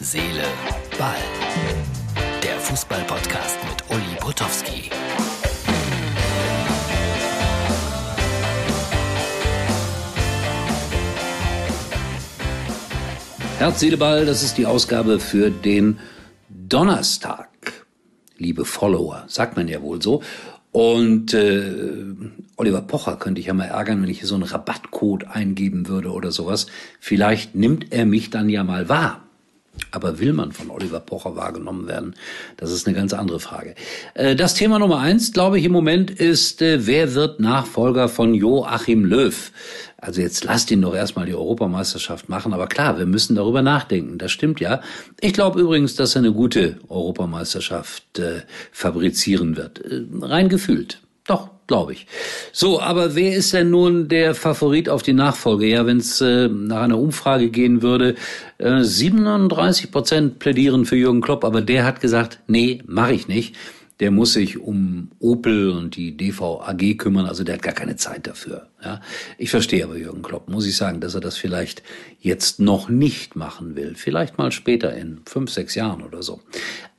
Seele, Ball. Der Fußball-Podcast mit Uli Potowski. Herz, Seele, Ball, das ist die Ausgabe für den Donnerstag. Liebe Follower, sagt man ja wohl so. Und äh, Oliver Pocher könnte ich ja mal ärgern, wenn ich hier so einen Rabattcode eingeben würde oder sowas. Vielleicht nimmt er mich dann ja mal wahr. Aber will man von Oliver Pocher wahrgenommen werden? Das ist eine ganz andere Frage. Äh, das Thema Nummer eins, glaube ich, im Moment ist, äh, wer wird Nachfolger von Joachim Löw? Also jetzt lasst ihn doch erstmal die Europameisterschaft machen. Aber klar, wir müssen darüber nachdenken. Das stimmt ja. Ich glaube übrigens, dass er eine gute Europameisterschaft äh, fabrizieren wird. Äh, rein gefühlt. Doch, glaube ich. So, aber wer ist denn nun der Favorit auf die Nachfolge? Ja, wenn es äh, nach einer Umfrage gehen würde, äh, 37 Prozent plädieren für Jürgen Klopp, aber der hat gesagt, nee, mache ich nicht. Der muss sich um Opel und die DVAG kümmern, also der hat gar keine Zeit dafür. Ja, ich verstehe aber Jürgen Klopp, muss ich sagen, dass er das vielleicht jetzt noch nicht machen will, vielleicht mal später in fünf, sechs Jahren oder so.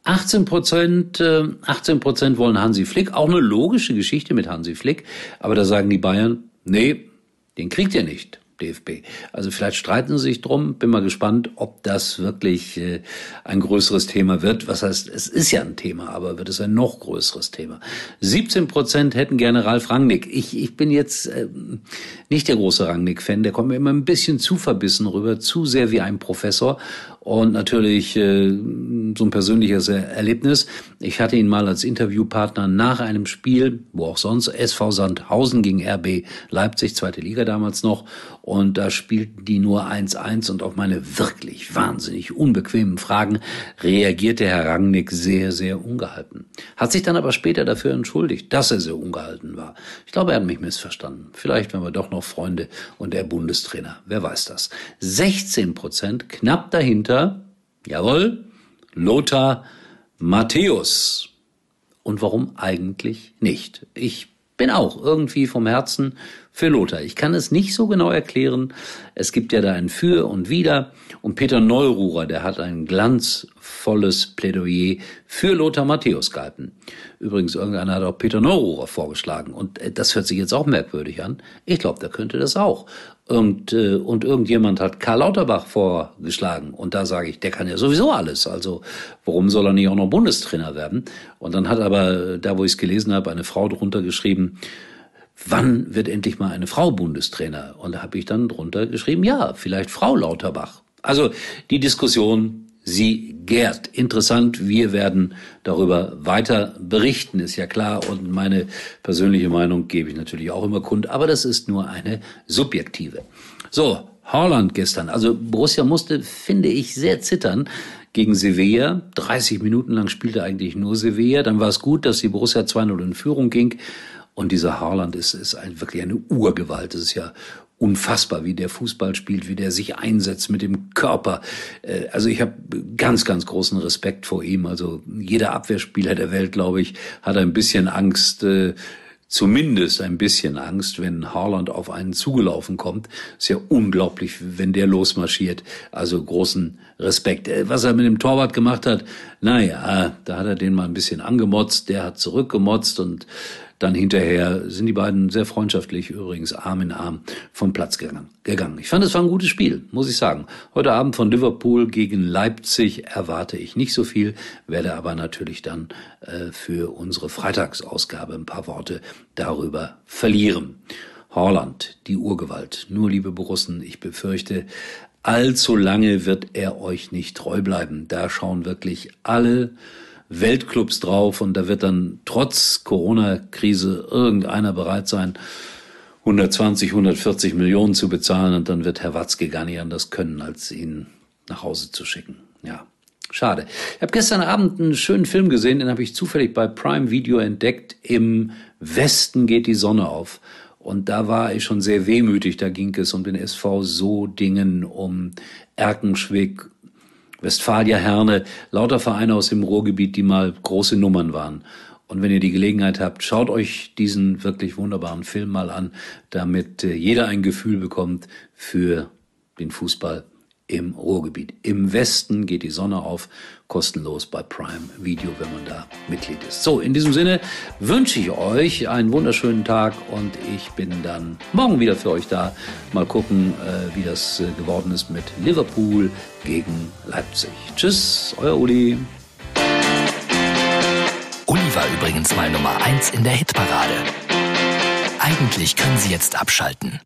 18 Prozent, 18 äh, Prozent wollen Hansi Flick. Auch eine logische Geschichte mit Hansi Flick. Aber da sagen die Bayern, nee, den kriegt ihr nicht. DFB. Also vielleicht streiten sie sich drum. Bin mal gespannt, ob das wirklich äh, ein größeres Thema wird. Was heißt, es ist ja ein Thema, aber wird es ein noch größeres Thema. 17 Prozent hätten gerne Ralf Rangnick. Ich, ich bin jetzt äh, nicht der große Rangnick-Fan. Der kommt mir immer ein bisschen zu verbissen rüber, zu sehr wie ein Professor. Und natürlich äh, so ein persönliches Erlebnis. Ich hatte ihn mal als Interviewpartner nach einem Spiel, wo auch sonst, SV Sandhausen gegen RB Leipzig, zweite Liga damals noch. Und da spielten die nur 1-1 und auf meine wirklich wahnsinnig unbequemen Fragen reagierte Herr Rangnick sehr, sehr ungehalten. Hat sich dann aber später dafür entschuldigt, dass er sehr ungehalten war. Ich glaube, er hat mich missverstanden. Vielleicht waren wir doch noch Freunde und der Bundestrainer. Wer weiß das. 16 Prozent, knapp dahinter, jawohl, Lothar Matthäus. Und warum eigentlich nicht? Ich bin auch irgendwie vom Herzen für Lothar. Ich kann es nicht so genau erklären. Es gibt ja da ein Für und Wider. Und Peter Neururer, der hat ein glanzvolles Plädoyer für Lothar Matthäus gehalten. Übrigens, irgendeiner hat auch Peter Neururer vorgeschlagen. Und äh, das hört sich jetzt auch merkwürdig an. Ich glaube, der könnte das auch. Und, äh, und irgendjemand hat Karl Lauterbach vorgeschlagen. Und da sage ich, der kann ja sowieso alles. Also warum soll er nicht auch noch Bundestrainer werden? Und dann hat aber, da wo ich es gelesen habe, eine Frau drunter geschrieben, wann wird endlich mal eine Frau Bundestrainer? Und da habe ich dann drunter geschrieben, ja, vielleicht Frau Lauterbach. Also die Diskussion, sie gärt. Interessant, wir werden darüber weiter berichten, ist ja klar. Und meine persönliche Meinung gebe ich natürlich auch immer kund, aber das ist nur eine subjektive. So, Holland gestern. Also Borussia musste, finde ich, sehr zittern gegen Sevilla. 30 Minuten lang spielte eigentlich nur Sevilla. Dann war es gut, dass die Borussia 2-0 in Führung ging. Und dieser Haaland ist, ist ein, wirklich eine Urgewalt. Es ist ja unfassbar, wie der Fußball spielt, wie der sich einsetzt mit dem Körper. Äh, also ich habe ganz, ganz großen Respekt vor ihm. Also jeder Abwehrspieler der Welt, glaube ich, hat ein bisschen Angst, äh, zumindest ein bisschen Angst, wenn Haaland auf einen zugelaufen kommt. Ist ja unglaublich, wenn der losmarschiert. Also großen Respekt. Äh, was er mit dem Torwart gemacht hat, naja, da hat er den mal ein bisschen angemotzt, der hat zurückgemotzt und dann hinterher sind die beiden sehr freundschaftlich, übrigens Arm in Arm, vom Platz gegangen. Ich fand, es war ein gutes Spiel, muss ich sagen. Heute Abend von Liverpool gegen Leipzig erwarte ich nicht so viel, werde aber natürlich dann äh, für unsere Freitagsausgabe ein paar Worte darüber verlieren. Holland, die Urgewalt. Nur, liebe Borussen, ich befürchte, allzu lange wird er euch nicht treu bleiben. Da schauen wirklich alle Weltclubs drauf und da wird dann trotz Corona-Krise irgendeiner bereit sein, 120, 140 Millionen zu bezahlen und dann wird Herr Watzke gar nicht anders können, als ihn nach Hause zu schicken. Ja, schade. Ich habe gestern Abend einen schönen Film gesehen, den habe ich zufällig bei Prime Video entdeckt. Im Westen geht die Sonne auf. Und da war ich schon sehr wehmütig. Da ging es um den SV Sodingen, um Erkenschwick, Westfalia Herne, lauter Vereine aus dem Ruhrgebiet, die mal große Nummern waren. Und wenn ihr die Gelegenheit habt, schaut euch diesen wirklich wunderbaren Film mal an, damit äh, jeder ein Gefühl bekommt für den Fußball im Ruhrgebiet. Im Westen geht die Sonne auf, kostenlos bei Prime Video, wenn man da Mitglied ist. So, in diesem Sinne wünsche ich euch einen wunderschönen Tag und ich bin dann morgen wieder für euch da. Mal gucken, äh, wie das äh, geworden ist mit Liverpool gegen Leipzig. Tschüss, euer Uli. Uli war übrigens mal Nummer 1 in der Hitparade. Eigentlich können Sie jetzt abschalten.